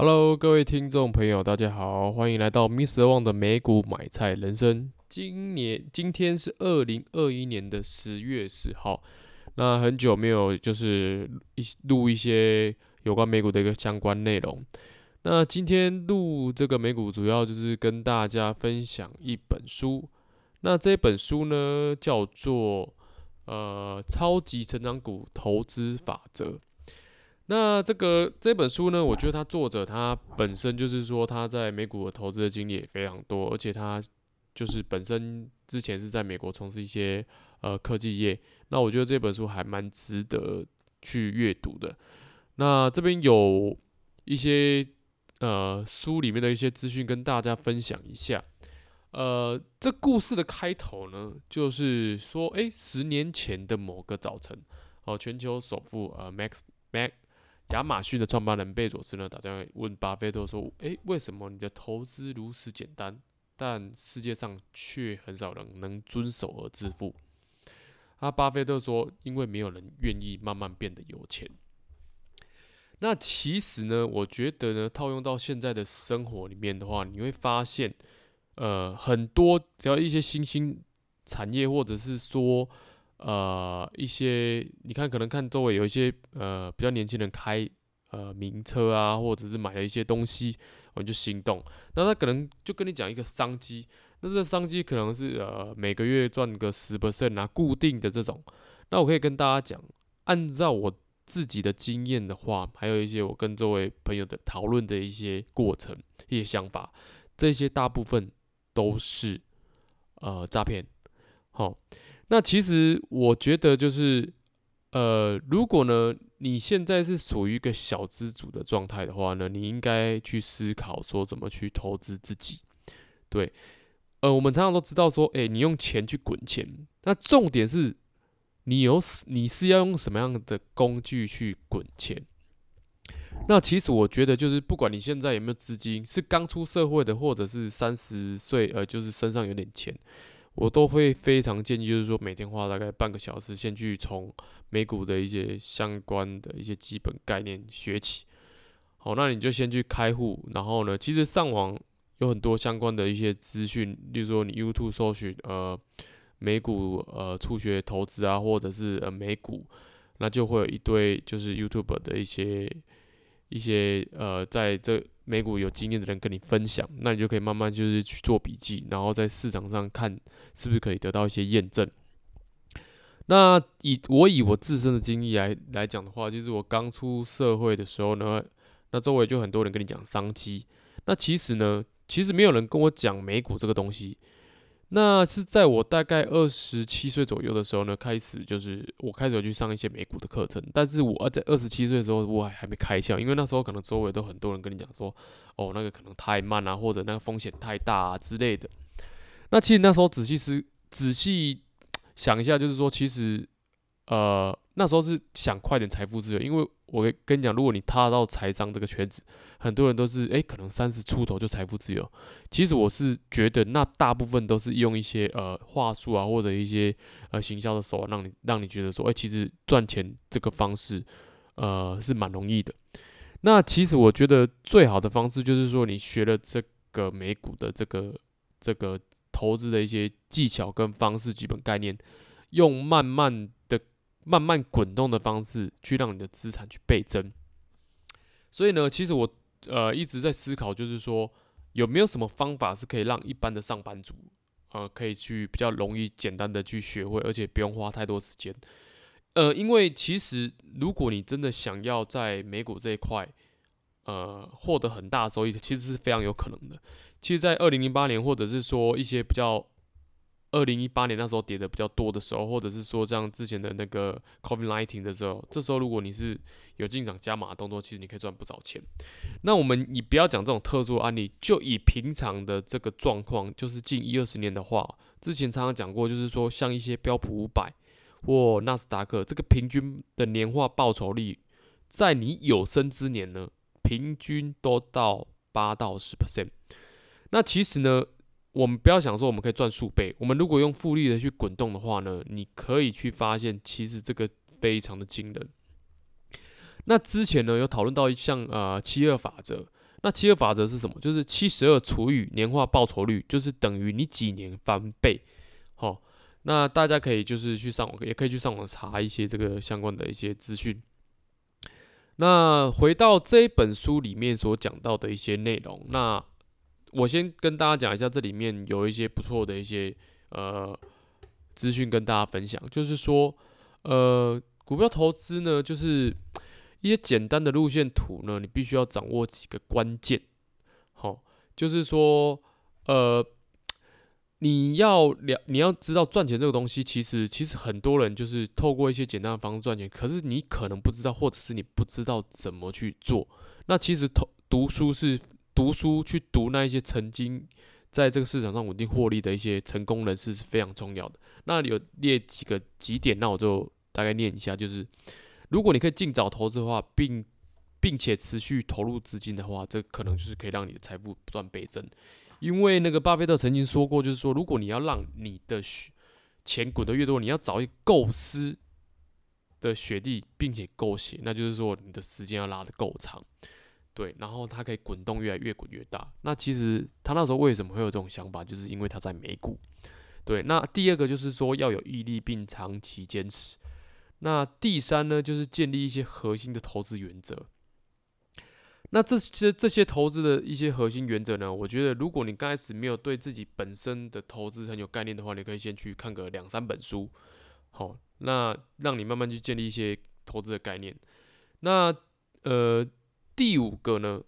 Hello，各位听众朋友，大家好，欢迎来到 Mr. Wang 的美股买菜人生。今年今天是二零二一年的十月十号，那很久没有就是一录一些有关美股的一个相关内容。那今天录这个美股，主要就是跟大家分享一本书。那这本书呢，叫做呃《超级成长股投资法则》。那这个这本书呢，我觉得他作者他本身就是说他在美股的投资的经历也非常多，而且他就是本身之前是在美国从事一些呃科技业。那我觉得这本书还蛮值得去阅读的。那这边有一些呃书里面的一些资讯跟大家分享一下。呃，这故事的开头呢，就是说，诶，十年前的某个早晨，哦，全球首富呃 Max Mac。亚马逊的创办人贝佐斯呢，打电话问巴菲特说：“诶，为什么你的投资如此简单，但世界上却很少人能遵守而致富？”啊，巴菲特说：“因为没有人愿意慢慢变得有钱。”那其实呢，我觉得呢，套用到现在的生活里面的话，你会发现，呃，很多只要一些新兴产业，或者是说，呃，一些你看，可能看周围有一些呃比较年轻人开呃名车啊，或者是买了一些东西，我就心动。那他可能就跟你讲一个商机，那这个商机可能是呃每个月赚个十 percent 啊，固定的这种。那我可以跟大家讲，按照我自己的经验的话，还有一些我跟周围朋友的讨论的一些过程、一些想法，这些大部分都是呃诈骗，好。那其实我觉得就是，呃，如果呢你现在是属于一个小资主的状态的话呢，你应该去思考说怎么去投资自己。对，呃，我们常常都知道说，诶，你用钱去滚钱，那重点是，你有你是要用什么样的工具去滚钱？那其实我觉得就是，不管你现在有没有资金，是刚出社会的，或者是三十岁，呃，就是身上有点钱。我都会非常建议，就是说每天花大概半个小时，先去从美股的一些相关的一些基本概念学起。好，那你就先去开户，然后呢，其实上网有很多相关的一些资讯，例如说你 YouTube 搜寻呃美股呃初学投资啊，或者是呃美股，那就会有一堆就是 YouTube 的一些一些呃在这。美股有经验的人跟你分享，那你就可以慢慢就是去做笔记，然后在市场上看是不是可以得到一些验证。那以我以我自身的经历来来讲的话，就是我刚出社会的时候呢，那周围就很多人跟你讲商机，那其实呢，其实没有人跟我讲美股这个东西。那是在我大概二十七岁左右的时候呢，开始就是我开始有去上一些美股的课程。但是我在二十七岁的时候，我还还没开窍，因为那时候可能周围都很多人跟你讲说，哦，那个可能太慢啊，或者那个风险太大啊之类的。那其实那时候仔细思仔细想一下，就是说，其实呃那时候是想快点财富自由，因为我跟你讲，如果你踏到财商这个圈子。很多人都是诶、可能三十出头就财富自由。其实我是觉得，那大部分都是用一些呃话术啊，或者一些呃行销的手段，让你让你觉得说，诶、其实赚钱这个方式呃是蛮容易的。那其实我觉得最好的方式就是说，你学了这个美股的这个这个投资的一些技巧跟方式、基本概念，用慢慢、慢慢滚动的方式去让你的资产去倍增。所以呢，其实我。呃，一直在思考，就是说有没有什么方法是可以让一般的上班族，呃，可以去比较容易、简单的去学会，而且不用花太多时间。呃，因为其实如果你真的想要在美股这一块，呃，获得很大收益，其实是非常有可能的。其实，在二零零八年，或者是说一些比较。二零一八年那时候跌的比较多的时候，或者是说像之前的那个 COVID-19 的时候，这时候如果你是有进场加码动作，其实你可以赚不少钱。那我们你不要讲这种特殊案例，就以平常的这个状况，就是近一二十年的话，之前常常讲过，就是说像一些标普五百或纳斯达克，这个平均的年化报酬率，在你有生之年呢，平均都到八到十 percent。那其实呢，我们不要想说我们可以赚数倍，我们如果用复利的去滚动的话呢，你可以去发现，其实这个非常的惊人。那之前呢有讨论到一项呃七二法则，那七二法则是什么？就是七十二除以年化报酬率，就是等于你几年翻倍。好，那大家可以就是去上网，也可以去上网查一些这个相关的一些资讯。那回到这一本书里面所讲到的一些内容，那我先跟大家讲一下，这里面有一些不错的一些呃资讯跟大家分享，就是说呃股票投资呢，就是。一些简单的路线图呢，你必须要掌握几个关键。好，就是说，呃，你要了，你要知道赚钱这个东西，其实其实很多人就是透过一些简单的方式赚钱，可是你可能不知道，或者是你不知道怎么去做。那其实投读书是读书去读那一些曾经在这个市场上稳定获利的一些成功人士是非常重要的。那有列几个几点，那我就大概念一下，就是。如果你可以尽早投资的话，并并且持续投入资金的话，这可能就是可以让你的财富不断倍增。因为那个巴菲特曾经说过，就是说，如果你要让你的钱滚得越多，你要找一个够湿的雪地，并且够斜，那就是说你的时间要拉得够长，对，然后它可以滚动越来越滚越大。那其实他那时候为什么会有这种想法，就是因为他在美股。对，那第二个就是说要有毅力并长期坚持。那第三呢，就是建立一些核心的投资原则。那这些这些投资的一些核心原则呢，我觉得如果你刚开始没有对自己本身的投资很有概念的话，你可以先去看个两三本书，好，那让你慢慢去建立一些投资的概念。那呃，第五个呢，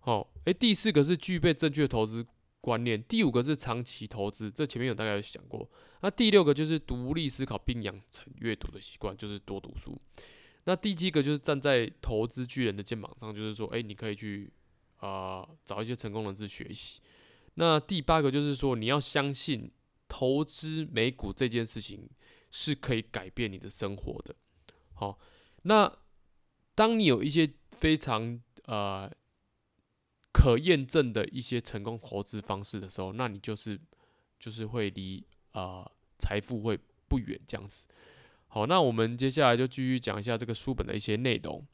好，诶，第四个是具备正确投资观念，第五个是长期投资，这前面有大概有想过。那第六个就是独立思考并养成阅读的习惯，就是多读书。那第七个就是站在投资巨人的肩膀上，就是说，诶，你可以去啊、找一些成功人士学习。那第八个就是说，你要相信投资美股这件事情是可以改变你的生活的。好，那当你有一些非常呃。可验证的一些成功投资方式的时候，那你就是就是会离啊财富会不远这样子。好，那我们接下来就继续讲一下这个书本的一些内容。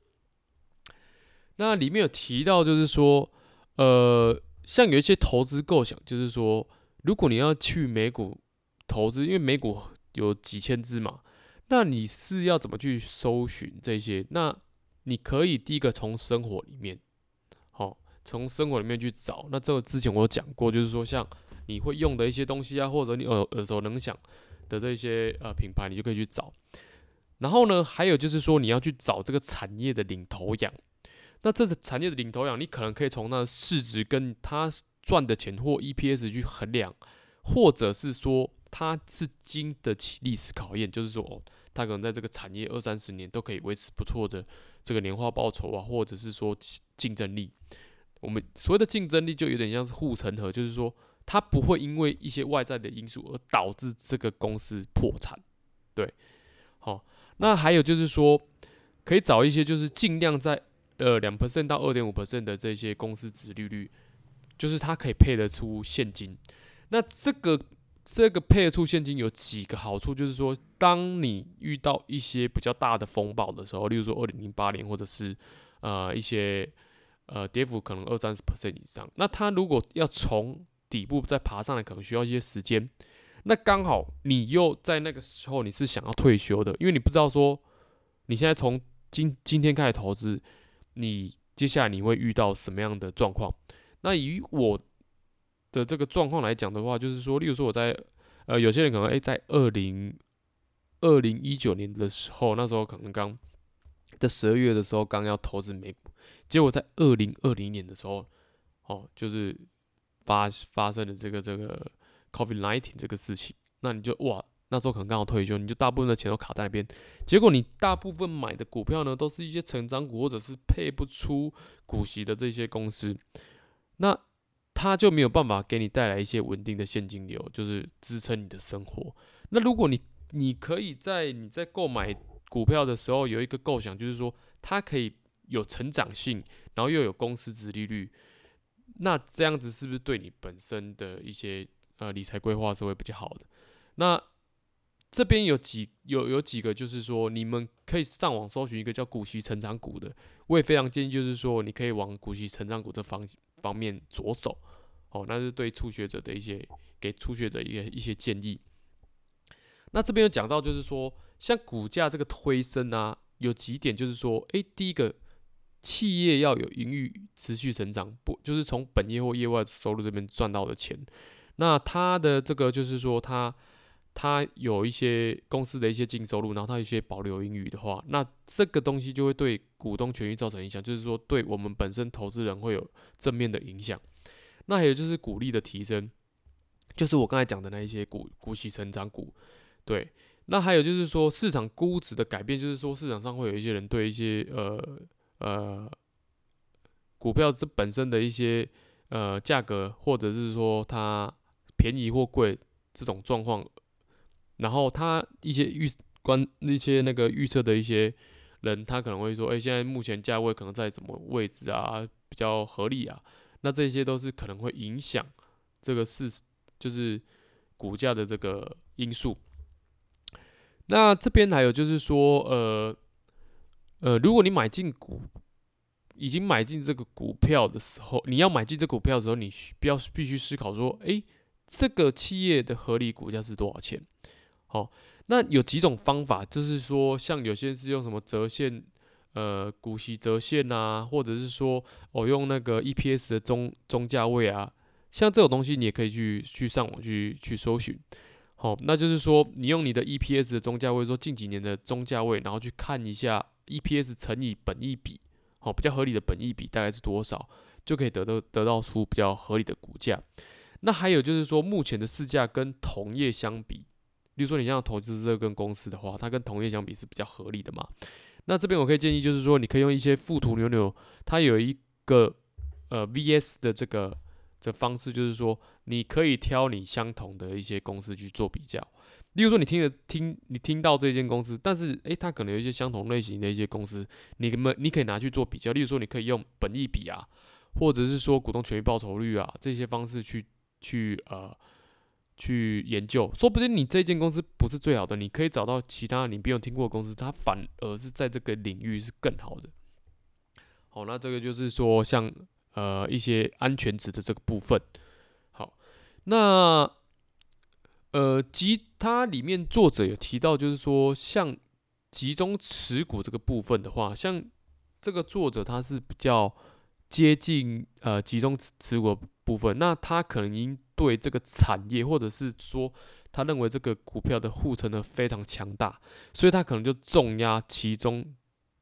那里面有提到，就是说，呃，像有一些投资构想，就是说，如果你要去美股投资，因为美股有几千只嘛，那你是要怎么去搜寻这些？那你可以第一个从生活里面。好从生活里面去找，那这个之前我有讲过，就是说像你会用的一些东西啊，或者你耳耳熟能详的这些呃品牌，你就可以去找。然后呢，还有就是说你要去找这个产业的领头羊。那这个产业的领头羊，你可能可以从那市值跟它赚的钱或 EPS 去衡量，或者是说它是经得起历史考验，就是说，它可能在这个产业二三十年都可以维持不错的这个年化报酬啊，或者是说竞争力。我们所谓的竞争力就有点像是护城河，就是说它不会因为一些外在的因素而导致这个公司破产。对，好，那还有就是说，可以找一些就是尽量在呃两 percent 到二点五 percent 的这些公司值利率，就是它可以配得出现金。那这个这个配得出现金有几个好处，就是说，当你遇到一些比较大的风暴的时候，例如说二零零八年或者是呃一些。呃，跌幅可能二三十 percent 以上。那它如果要从底部再爬上来，可能需要一些时间。那刚好你又在那个时候，你是想要退休的，因为你不知道说你现在从今今天开始投资，你接下来你会遇到什么样的状况。那以我的这个状况来讲的话，就是说，例如说我在呃，有些人可能诶、在二零二零一九年的时候，那时候可能刚在十二月的时候刚要投资美股。结果在二零二零年的时候，哦，就是发发生了这个这个 COVID nineteen 这个事情，那你就哇，那时候可能刚好退休，你就大部分的钱都卡在那边。结果你大部分买的股票呢，都是一些成长股或者是配不出股息的这些公司，那它就没有办法给你带来一些稳定的现金流，就是支撑你的生活。那如果你你可以在你在购买股票的时候有一个构想，就是说它可以。有成长性，然后又有公司殖利率，那这样子是不是对你本身的一些呃理财规划是会比较好的？那这边有几有有几个，就是说你们可以上网搜寻一个叫股息成长股的，我也非常建议，就是说你可以往股息成长股这方方面着手。哦，那是对初学者的一些给初学者一个一些建议。那这边有讲到，就是说像股价这个推升啊，有几点就是说，诶、第一个，企业要有盈余持续成长，不就是从本业或业外收入这边赚到的钱。那它的这个就是说，它它有一些公司的一些净收入，然后它有一些保留盈余的话，那这个东西就会对股东权益造成影响，就是说对我们本身投资人会有正面的影响。那还有就是股利的提升，就是我刚才讲的那一些股股息成长股，对。那还有就是说市场估值的改变，就是说市场上会有一些人对一些呃呃股票这本身的一些呃价格，或者是说它便宜或贵这种状况，然后他一些预观那些那个预测的一些人，他可能会说，哎，现在目前价位可能在什么位置啊，比较合理啊。那这些都是可能会影响这个市，就是股价的这个因素。那这边还有就是说，呃呃，如果你买进股，已经买进这个股票的时候，你要买进这股票的时候，你需要必须思考说，诶，这个企业的合理股价是多少钱？好，那有几种方法，就是说，像有些是用什么折现。呃，股息折现啊，或者是说，我、用那个 EPS 的中中价位啊，像这种东西，你也可以去去上网去去搜寻。好、那就是说，你用你的 EPS 的中价位，说近几年的中价位，然后去看一下 EPS 乘以本益比，好、比较合理的本益比大概是多少，就可以得到得到出比较合理的股价。那还有就是说，目前的市价跟同业相比，比如说你像投资这个公司的话，它跟同业相比是比较合理的嘛。那这边我可以建议，就是说，你可以用一些附图牛牛，它有一个呃 VS 的这个这方式，就是说，你可以挑你相同的一些公司去做比较。例如说，你听了听你听到这间公司，但是诶，它可能有一些相同类型的一些公司，你们你可以拿去做比较。例如说，你可以用本益比啊，或者是说股东权益报酬率啊这些方式去去呃。去研究，说不定你这间公司不是最好的，你可以找到其他你没有听过的公司，它反而是在这个领域是更好的。好，那这个就是说像呃一些安全值的这个部分。好，那呃集它里面作者有提到，就是说像集中持股这个部分的话，像这个作者他是比较接近呃集中持股部分，那他可能因对这个产业，或者是说，他认为这个股票的护城河非常强大，所以他可能就重压其中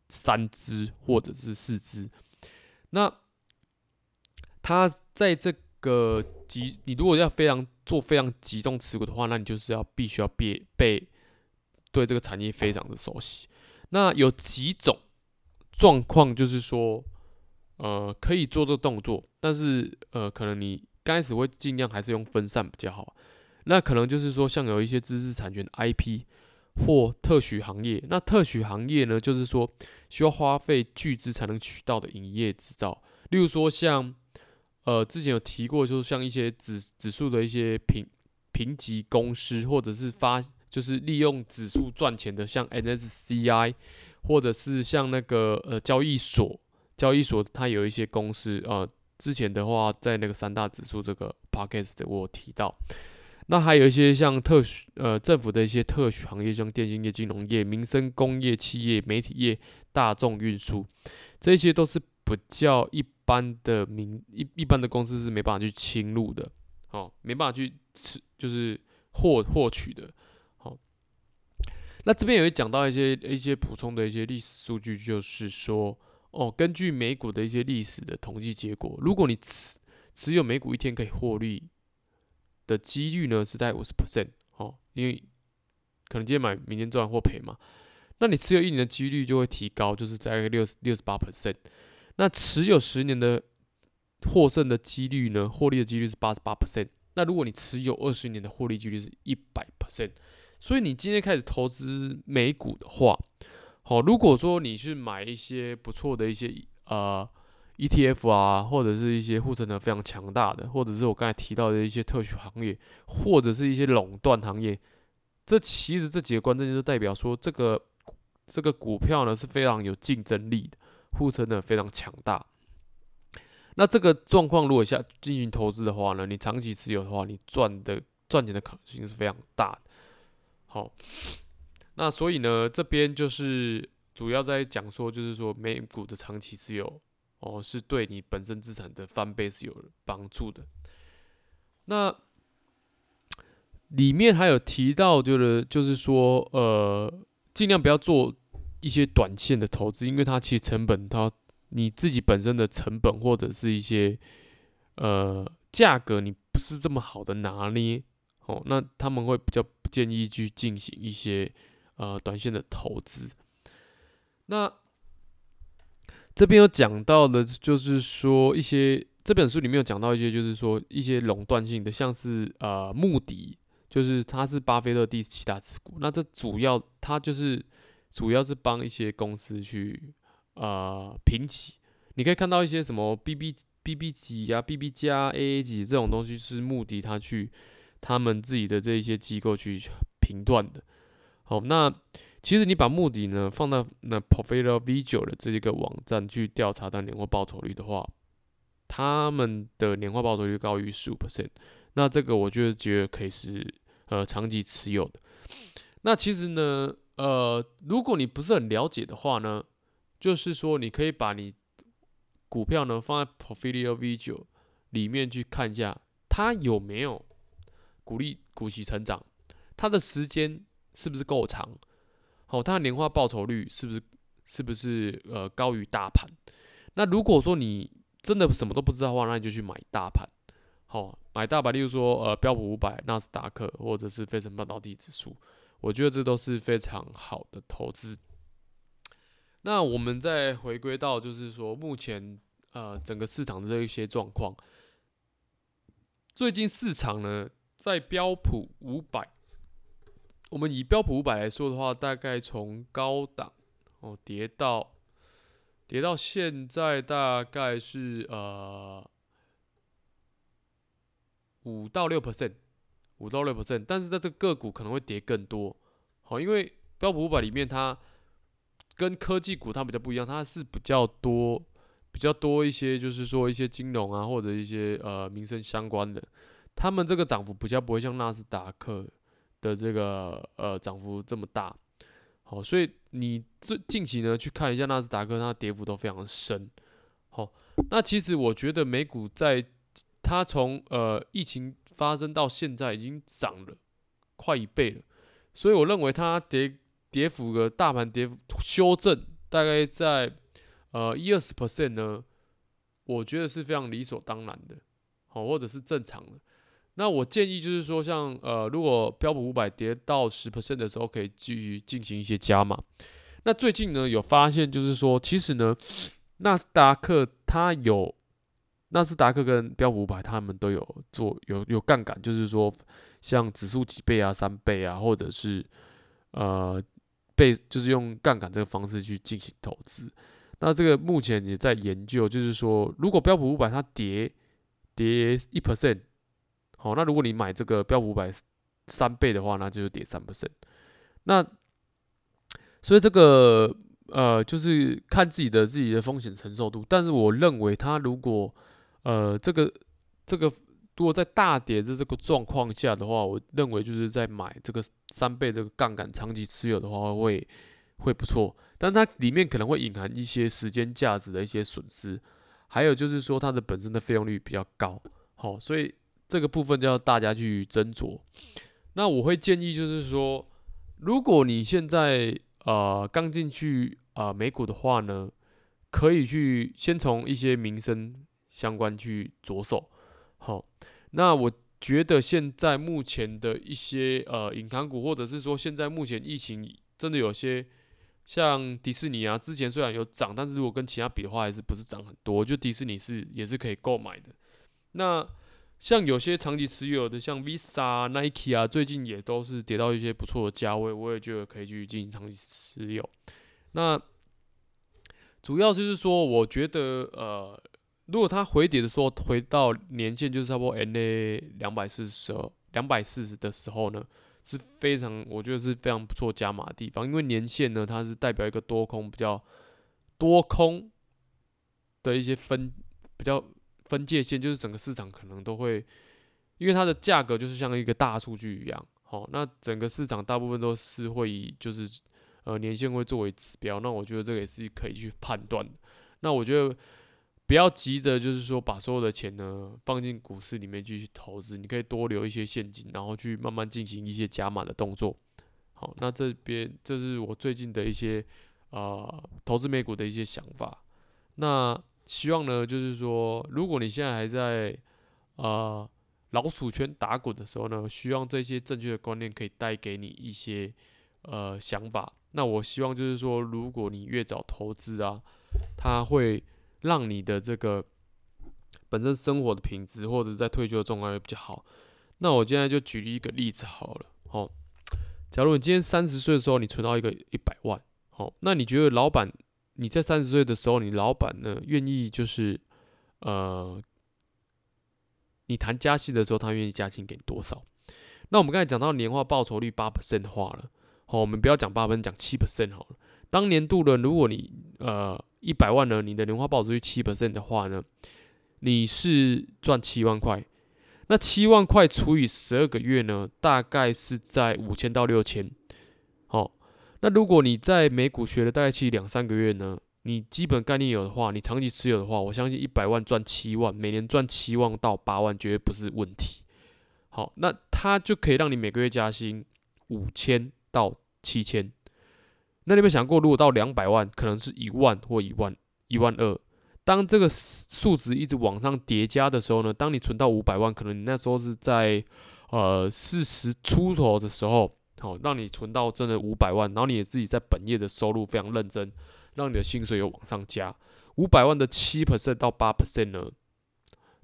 三只或者是四只。那他在这个集，你如果要非常做非常集中持股的话，那你就是要必须要被被对这个产业非常的熟悉。那有几种状况，就是说，呃，可以做这个动作，但是呃，可能你。刚开始会尽量还是用分散比较好，那可能就是说像有一些知识产权 IP 或特许行业，那特许行业呢，就是说需要花费巨资才能取到的营业执照，例如说像呃之前有提过，就是像一些指指数的一些评评级公司，或者是发就是利用指数赚钱的，像 NSCI，或者是像那个呃交易所，交易所它有一些公司呃。之前的话，在那个三大指数这个 podcast 我提到，那还有一些像特许呃政府的一些特许行业，像电信业、金融业、民生工业、企业、媒体业、大众运输，这些都是比较一般的民一一般的公司是没办法去侵入的，哦，没办法去吃就是获获取的，好。那这边也会讲到一些一些补充的一些历史数据，就是说。哦，根据美股的一些历史的统计结果，如果你持持有美股一天可以获利的几率呢，是在五十 percent 哦，因为可能今天买，明天赚或赔嘛，那你持有一年的几率就会提高，就是在六十六十八 percent。那持有十年的获胜的几率呢，获利的几率是八十八 percent。那如果你持有二十年的获利几率是一百 percent。所以你今天开始投资美股的话，好，如果说你是买一些不错的一些呃 ETF 啊，或者是一些护城河非常强大的，或者是我刚才提到的一些特许行业，或者是一些垄断行业，这其实这几个关键就代表说，这个这个股票呢是非常有竞争力的，护城的非常强大。那这个状况如果下进行投资的话呢，你长期持有的话，你赚的赚钱的可能性是非常大的。好，那所以呢，这边就是主要在讲说，就是说美股的长期持有哦，是对你本身资产的翻倍是有帮助的。那里面还有提到，就是就是说，呃，尽量不要做一些短线的投资，因为它其实成本它。你自己本身的成本或者是一些呃价格，你不是这么好的拿捏哦，那他们会比较不建议去进行一些呃短线的投资。那这边有讲到的，就是说一些这本书里面有讲到一些，就是说一些垄断性的，像是呃穆迪，就是它是巴菲特第七大持股，那这主要它就是主要是帮一些公司去。呃，评级，你可以看到一些什么 BB BB 级啊、BB 加 AA 级这种东西，是目的他去他们自己的这一些机构去评断的。好，那其实你把目的呢放到那 Portfolio V9 的这一个网站去调查它年化报酬率的话，他们的年化报酬率高于十五 percent，那这个我觉得觉得可以是呃长期持有的。那其实呢，呃，如果你不是很了解的话呢，就是说，你可以把你股票呢放在 Portfolio V9 里面去看一下，它有没有鼓励股息成长，它的时间是不是够长，好，它的年化报酬率是不是是不是呃高于大盘？那如果说你真的什么都不知道的话，那你就去买大盘，好，买大盘，例如说呃标普五百、纳斯达克或者是费城半导体指数，我觉得这都是非常好的投资。那我们再回归到，就是说目前呃整个市场的这一些状况，最近市场呢在标普五百，我们以标普五百来说的话，大概从高档哦跌到跌到现在大概是呃五到六 percent，五到六 percent，但是在这个个股可能会跌更多，好，因为标普五百里面它。跟科技股它比较不一样，它是比较多、比较多一些，就是说一些金融啊，或者一些呃民生相关的，他们这个涨幅比较不会像纳斯达克的这个呃涨幅这么大。好，所以你最近期呢去看一下纳斯达克，它跌幅都非常深。好，那其实我觉得美股在它从呃疫情发生到现在已经涨了快一倍了，所以我认为它跌。跌幅的大盘跌幅修正大概在呃一二十 percent 呢，我觉得是非常理所当然的，好，或者是正常的。那我建议就是说，像呃如果标普五百跌到十 percent 的时候，可以继续进行一些加码。那最近呢有发现就是说，其实呢纳斯达克它有纳斯达克跟标普五百他们都有做有有杠杆，就是说像指数几倍啊、三倍啊，或者是呃。被就是用杠杆这个方式去进行投资，那这个目前也在研究，就是说如果标普五百它跌跌一 percent，好，那如果你买这个标普五百三倍的话，那就是跌三 percent。那所以这个呃就是看自己的自己的风险承受度，但是我认为它如果呃这个这个。如果在大跌的这个状况下的话，我认为就是在买这个三倍这个杠杆长期持有的话会会不错，但它里面可能会隐含一些时间价值的一些损失，还有就是说它的本身的费用率比较高，好，所以这个部分就要大家去斟酌。那我会建议就是说，如果你现在呃刚进去啊、呃、美股的话呢，可以去先从一些民生相关去着手。好，那我觉得现在目前的一些呃银行股，或者是说现在目前疫情真的有些像迪士尼啊，之前虽然有涨，但是如果跟其他比的话，还是不是涨很多。就迪士尼是也是可以购买的。那像有些长期持有的，像 Visa、Nike 啊，最近也都是跌到一些不错的价位，我也觉得可以去进行长期持有。那主要就是说，我觉得呃。如果它回跌的时候回到年线就是差不多 N A 两百四十、两百四十的时候呢，是非常，我觉得是非常不错加码的地方，因为年线呢，它是代表一个多空比较多空的一些分比较分界线，就是整个市场可能都会，因为它的价格就是像一个大数据一样，好，那整个市场大部分都是会以就是呃年线会作为指标，那我觉得这个也是可以去判断的，那我觉得。不要急着，就是说把所有的钱呢放进股市里面继续投资，你可以多留一些现金，然后去慢慢进行一些加码的动作。好，那这边这是我最近的一些、呃、投资美股的一些想法。那希望呢，就是说，如果你现在还在、呃、老鼠圈打滚的时候呢，希望这些正确的观念可以带给你一些呃想法。那我希望就是说，如果你越早投资啊，它会。让你的这个本身生活的品质，或者在退休的状态会比较好。那我现在就举例一个例子好了，哦，假如你今天三十岁的时候，你存到一个一百万，好，那你觉得老板你在三十岁的时候，你老板呢愿意就是呃，你谈加薪的时候，他愿意加薪给你多少？那我们刚才讲到年化报酬率八 percent 的话了，好，我们不要讲八%，讲七 percent 好了。当年度的，如果你呃一百万呢，你的年化报酬率七 percent 的话呢，你是赚七万块。那七万块除以十二个月呢，大概是在五千到六千。那如果你在美股学了大概其两三个月呢，你基本概念有的话，你长期持有的话，我相信一百万赚七万，每年赚七万到八万绝对不是问题。好，那它就可以让你每个月加薪五千到七千。那你有没有想过，如果到两百万，可能是一万或一万一万二。当这个数值一直往上叠加的时候呢，当你存到五百万，可能你那时候是在呃四十出头的时候，好，让你存到真的五百万，然后你也自己在本业的收入非常认真，让你的薪水有往上加。五百万的七 percent 到八 percent 呢，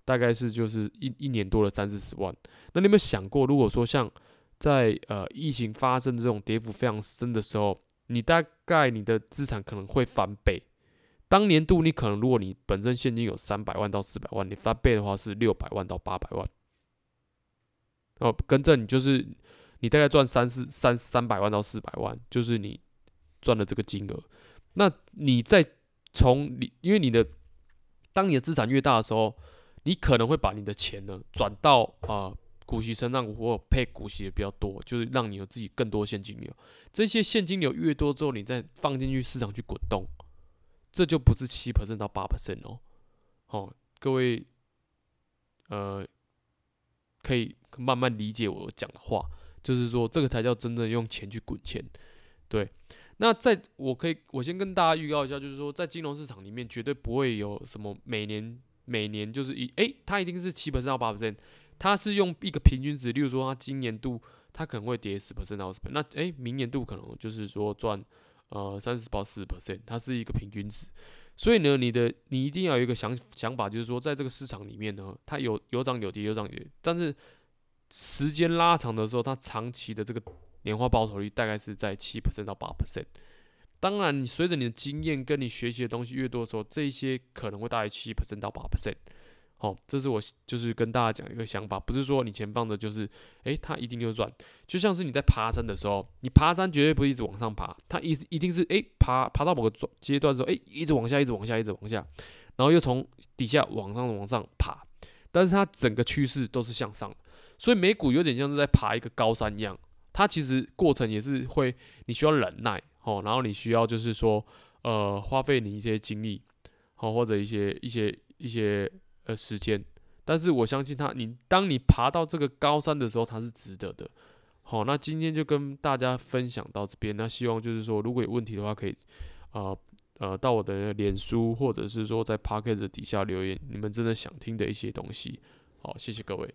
大概是就是一一年多了三四十万。那你有没有想过，如果说像在呃疫情发生这种跌幅非常深的时候，你大概你的资产可能会翻倍，当年度你可能如果你本身现金有三百万到四百万，你翻倍的话是六百万到八百万。哦，跟着你就是你大概赚三四三三百万到四百万，就是你赚的这个金额。那你再从你因为你的当你的资产越大的时候，你可能会把你的钱呢转到啊。股息成长股或配股息的比较多，就是让你有自己更多现金流。这些现金流越多之后，你再放进去市场去滚动，这就不是七 percent 到八 percent 哦。好，各位，呃，可以慢慢理解我讲的话，就是说这个才叫真正用钱去滚钱。对，那在我可以，我先跟大家预告一下，就是说在金融市场里面绝对不会有什么每年每年就是一诶，它一定是七 percent 到八 percent。它是用一个平均值，例如说，它今年度它可能会跌十 percent 到二十 percent，那诶、明年度可能就是说赚呃三十到四十 percent，它是一个平均值。所以呢，你的你一定要有一个想想法，就是说，在这个市场里面呢，它有有涨有跌，有涨有跌，但是时间拉长的时候，它长期的这个年化报酬率大概是在七 percent 到八 percent。当然，你随着你的经验跟你学习的东西越多的时候，这些可能会大于七 percent 到八 percent。好，这是我就是跟大家讲一个想法，不是说你钱放的就是，诶、它一定就赚，就像是你在爬山的时候，你爬山绝对不是一直往上爬，它一一定是，诶、爬爬到某个阶段的时候，诶、一直往下，一直往下，一直往下，然后又从底下往上往上爬，但是它整个趋势都是向上，所以美股有点像是在爬一个高山一样，它其实过程也是会，你需要忍耐，哦，然后你需要就是说，呃，花费你一些精力，好，或者一些一些一些。呃时间，但是我相信他，你当你爬到这个高山的时候，它是值得的。好，那今天就跟大家分享到这边。那希望就是说，如果有问题的话，可以呃呃到我的脸书，或者是说在 Podcast 底下留言，你们真的想听的一些东西。好，谢谢各位。